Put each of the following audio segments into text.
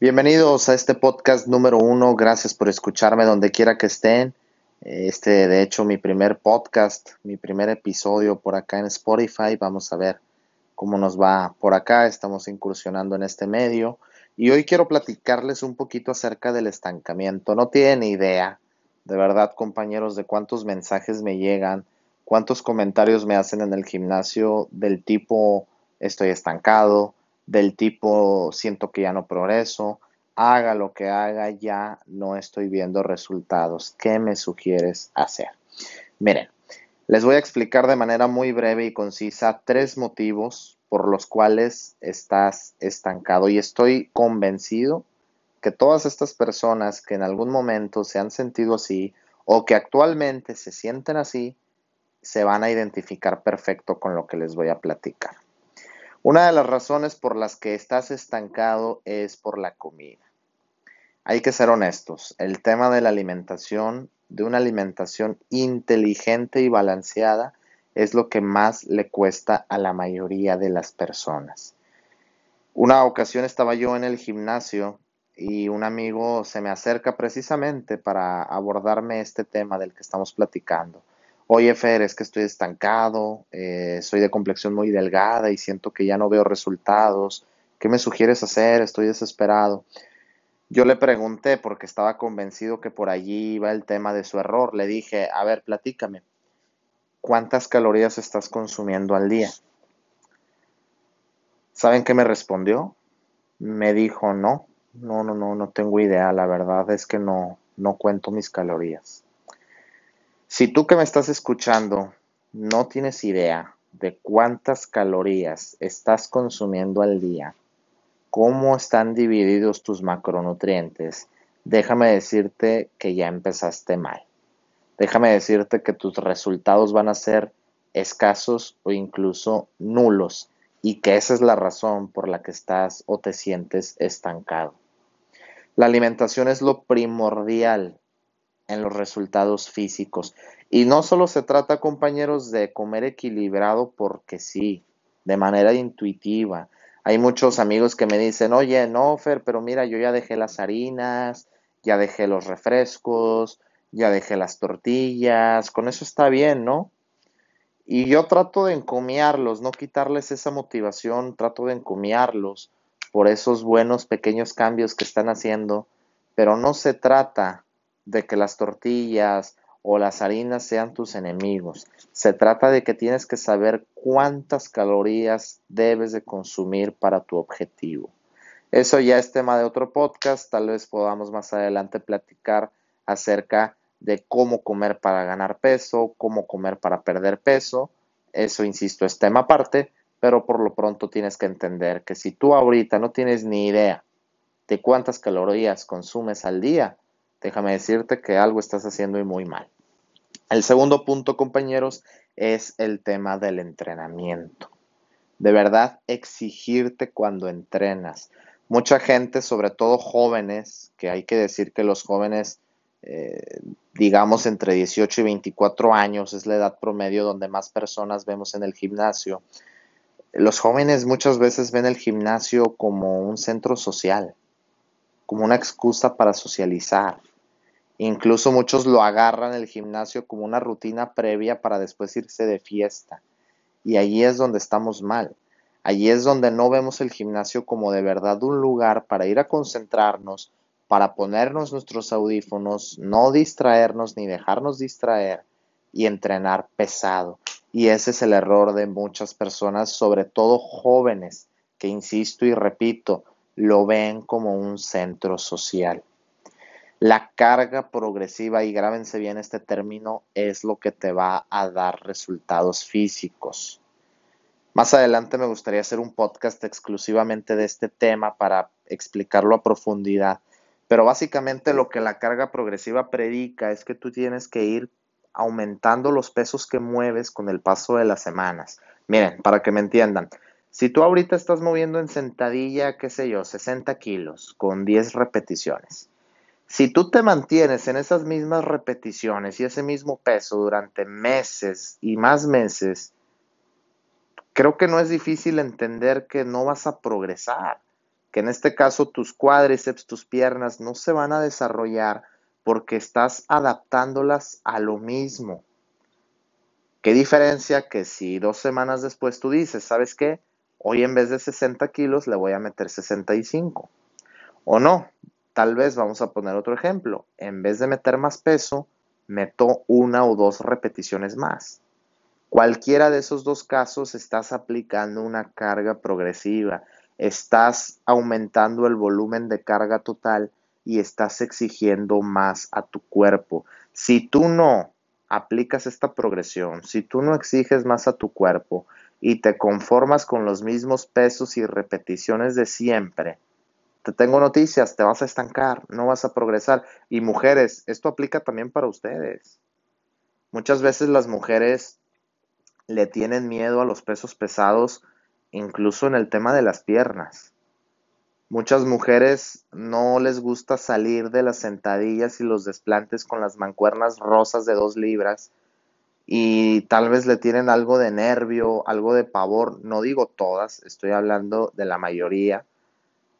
Bienvenidos a este podcast número uno. Gracias por escucharme donde quiera que estén. Este, de hecho, mi primer podcast, mi primer episodio por acá en Spotify. Vamos a ver cómo nos va por acá. Estamos incursionando en este medio. Y hoy quiero platicarles un poquito acerca del estancamiento. No tienen idea, de verdad, compañeros, de cuántos mensajes me llegan, cuántos comentarios me hacen en el gimnasio del tipo estoy estancado, del tipo siento que ya no progreso, haga lo que haga, ya no estoy viendo resultados. ¿Qué me sugieres hacer? Miren, les voy a explicar de manera muy breve y concisa tres motivos por los cuales estás estancado y estoy convencido que todas estas personas que en algún momento se han sentido así o que actualmente se sienten así, se van a identificar perfecto con lo que les voy a platicar. Una de las razones por las que estás estancado es por la comida. Hay que ser honestos, el tema de la alimentación, de una alimentación inteligente y balanceada, es lo que más le cuesta a la mayoría de las personas. Una ocasión estaba yo en el gimnasio y un amigo se me acerca precisamente para abordarme este tema del que estamos platicando oye Fer, es que estoy estancado, eh, soy de complexión muy delgada y siento que ya no veo resultados, ¿qué me sugieres hacer? Estoy desesperado. Yo le pregunté porque estaba convencido que por allí iba el tema de su error. Le dije, a ver, platícame, ¿cuántas calorías estás consumiendo al día? ¿Saben qué me respondió? Me dijo, no, no, no, no, no tengo idea. La verdad es que no, no cuento mis calorías. Si tú que me estás escuchando no tienes idea de cuántas calorías estás consumiendo al día, cómo están divididos tus macronutrientes, déjame decirte que ya empezaste mal. Déjame decirte que tus resultados van a ser escasos o incluso nulos y que esa es la razón por la que estás o te sientes estancado. La alimentación es lo primordial en los resultados físicos. Y no solo se trata, compañeros, de comer equilibrado porque sí, de manera intuitiva. Hay muchos amigos que me dicen, oye, no, Fer, pero mira, yo ya dejé las harinas, ya dejé los refrescos, ya dejé las tortillas, con eso está bien, ¿no? Y yo trato de encomiarlos, no quitarles esa motivación, trato de encomiarlos por esos buenos pequeños cambios que están haciendo, pero no se trata de que las tortillas o las harinas sean tus enemigos. Se trata de que tienes que saber cuántas calorías debes de consumir para tu objetivo. Eso ya es tema de otro podcast, tal vez podamos más adelante platicar acerca de cómo comer para ganar peso, cómo comer para perder peso. Eso, insisto, es tema aparte, pero por lo pronto tienes que entender que si tú ahorita no tienes ni idea de cuántas calorías consumes al día, déjame decirte que algo estás haciendo y muy mal. El segundo punto, compañeros, es el tema del entrenamiento. De verdad, exigirte cuando entrenas. Mucha gente, sobre todo jóvenes, que hay que decir que los jóvenes, eh, digamos, entre 18 y 24 años es la edad promedio donde más personas vemos en el gimnasio. Los jóvenes muchas veces ven el gimnasio como un centro social, como una excusa para socializar. Incluso muchos lo agarran el gimnasio como una rutina previa para después irse de fiesta. Y allí es donde estamos mal. Allí es donde no vemos el gimnasio como de verdad un lugar para ir a concentrarnos, para ponernos nuestros audífonos, no distraernos ni dejarnos distraer y entrenar pesado. Y ese es el error de muchas personas, sobre todo jóvenes, que insisto y repito, lo ven como un centro social. La carga progresiva, y grábense bien este término, es lo que te va a dar resultados físicos. Más adelante me gustaría hacer un podcast exclusivamente de este tema para explicarlo a profundidad. Pero básicamente lo que la carga progresiva predica es que tú tienes que ir aumentando los pesos que mueves con el paso de las semanas. Miren, para que me entiendan, si tú ahorita estás moviendo en sentadilla, qué sé yo, 60 kilos con 10 repeticiones, si tú te mantienes en esas mismas repeticiones y ese mismo peso durante meses y más meses, creo que no es difícil entender que no vas a progresar que en este caso tus cuádriceps, tus piernas no se van a desarrollar porque estás adaptándolas a lo mismo. ¿Qué diferencia que si dos semanas después tú dices, ¿sabes qué? Hoy en vez de 60 kilos le voy a meter 65. O no, tal vez vamos a poner otro ejemplo. En vez de meter más peso, meto una o dos repeticiones más. Cualquiera de esos dos casos estás aplicando una carga progresiva, estás aumentando el volumen de carga total y estás exigiendo más a tu cuerpo. Si tú no aplicas esta progresión, si tú no exiges más a tu cuerpo y te conformas con los mismos pesos y repeticiones de siempre, te tengo noticias, te vas a estancar, no vas a progresar. Y mujeres, esto aplica también para ustedes. Muchas veces las mujeres le tienen miedo a los pesos pesados, incluso en el tema de las piernas. Muchas mujeres no les gusta salir de las sentadillas y los desplantes con las mancuernas rosas de dos libras y tal vez le tienen algo de nervio, algo de pavor. No digo todas, estoy hablando de la mayoría.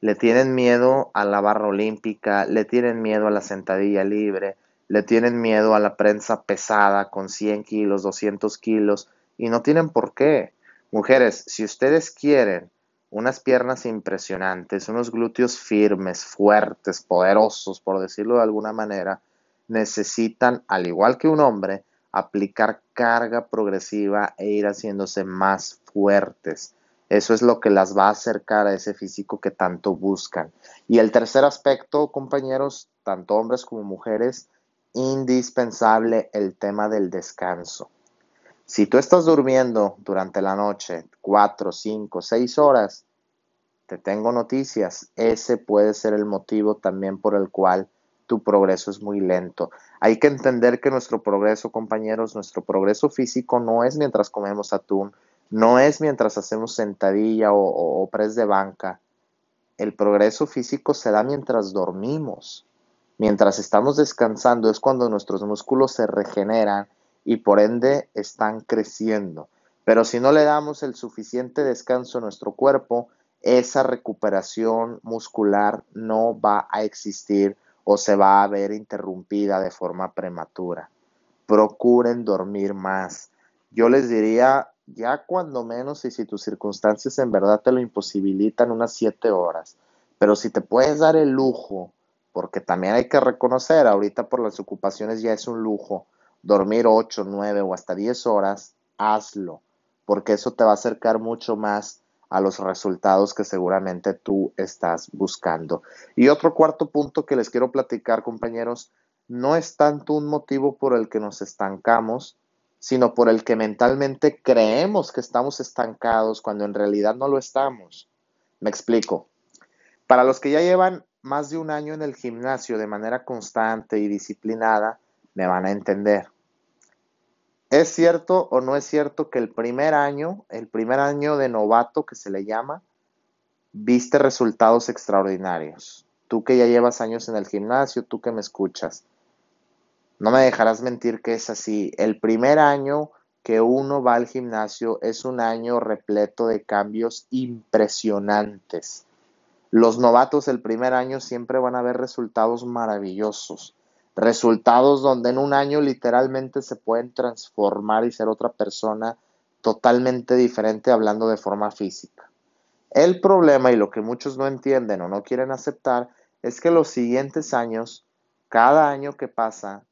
Le tienen miedo a la barra olímpica, le tienen miedo a la sentadilla libre, le tienen miedo a la prensa pesada con 100 kilos, 200 kilos y no tienen por qué. Mujeres, si ustedes quieren unas piernas impresionantes, unos glúteos firmes, fuertes, poderosos, por decirlo de alguna manera, necesitan, al igual que un hombre, aplicar carga progresiva e ir haciéndose más fuertes. Eso es lo que las va a acercar a ese físico que tanto buscan. Y el tercer aspecto, compañeros, tanto hombres como mujeres, indispensable el tema del descanso. Si tú estás durmiendo durante la noche cuatro, cinco, seis horas, te tengo noticias. Ese puede ser el motivo también por el cual tu progreso es muy lento. Hay que entender que nuestro progreso, compañeros, nuestro progreso físico no es mientras comemos atún, no es mientras hacemos sentadilla o, o, press de banca. El progreso físico se da mientras dormimos. Mientras estamos descansando es cuando nuestros músculos se regeneran y por ende están creciendo. Pero si no le damos el suficiente descanso a nuestro cuerpo, esa recuperación muscular no va a existir o se va a ver interrumpida de forma prematura. Procuren dormir más. Yo les diría, ya cuando menos y si tus circunstancias en verdad te lo imposibilitan, unas siete horas. Pero si te puedes dar el lujo, porque también hay que reconocer, ahorita por las ocupaciones ya es un lujo, dormir 8, 9 o hasta 10 horas, hazlo, porque eso te va a acercar mucho más a los resultados que seguramente tú estás buscando. Y otro cuarto punto que les quiero platicar, compañeros, no es tanto un motivo por el que nos estancamos, sino por el que mentalmente creemos que estamos estancados cuando en realidad no lo estamos. Me explico. Para los que ya llevan más de un año en el gimnasio de manera constante y disciplinada, me van a entender. ¿Es cierto o no es cierto que el primer año, el primer año de novato que se le llama, viste resultados extraordinarios? Tú que ya llevas años en el gimnasio, tú que me escuchas, no me dejarás mentir que es así. El primer año que uno va al gimnasio es un año repleto de cambios impresionantes. Los novatos el primer año siempre van a ver resultados maravillosos resultados donde en un año literalmente se pueden transformar y ser otra persona totalmente diferente hablando de forma física. El problema y lo que muchos no entienden o no quieren aceptar es que los siguientes años, cada año que pasa,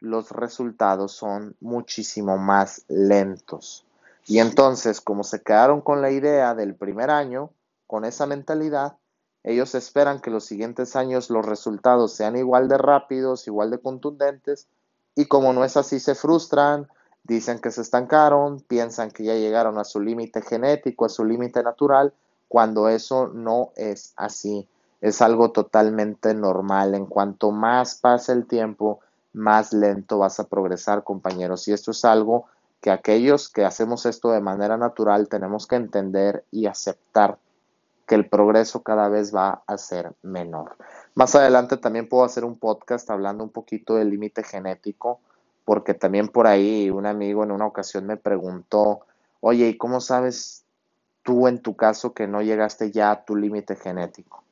los resultados son muchísimo más lentos. Y entonces, como se quedaron con la idea del primer año, con esa mentalidad, ellos esperan que los siguientes años los resultados sean igual de rápidos, igual de contundentes, y como no es así, se frustran, dicen que se estancaron, piensan que ya llegaron a su límite genético, a su límite natural, cuando eso no es así. Es algo totalmente normal. En cuanto más pasa el tiempo, más lento vas a progresar, compañeros. Y esto es algo que aquellos que hacemos esto de manera natural tenemos que entender y aceptar que el progreso cada vez va a ser menor. Más adelante también puedo hacer un podcast hablando un poquito del límite genético, porque también por ahí un amigo en una ocasión me preguntó, oye, ¿y cómo sabes tú en tu caso que no llegaste ya a tu límite genético.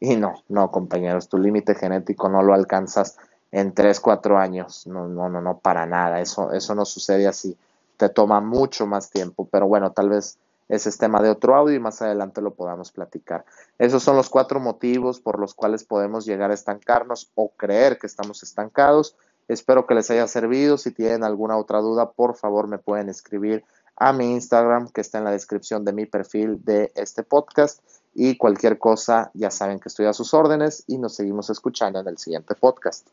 Y no, no, compañeros, tu límite genético no lo alcanzas en 3, 4 años. No, no, no, no, para nada. Eso, eso no sucede así. Te toma mucho más tiempo, pero bueno, tal vez ese es tema de otro audio y más adelante lo podamos platicar. Esos son los cuatro motivos por los cuales podemos llegar a estancarnos o creer que estamos estancados. Espero que les haya servido. Si tienen alguna otra duda, por favor me pueden escribir a mi Instagram que está en la descripción de mi perfil de este podcast y cualquier cosa ya saben que estoy a sus órdenes y nos seguimos escuchando en el siguiente podcast.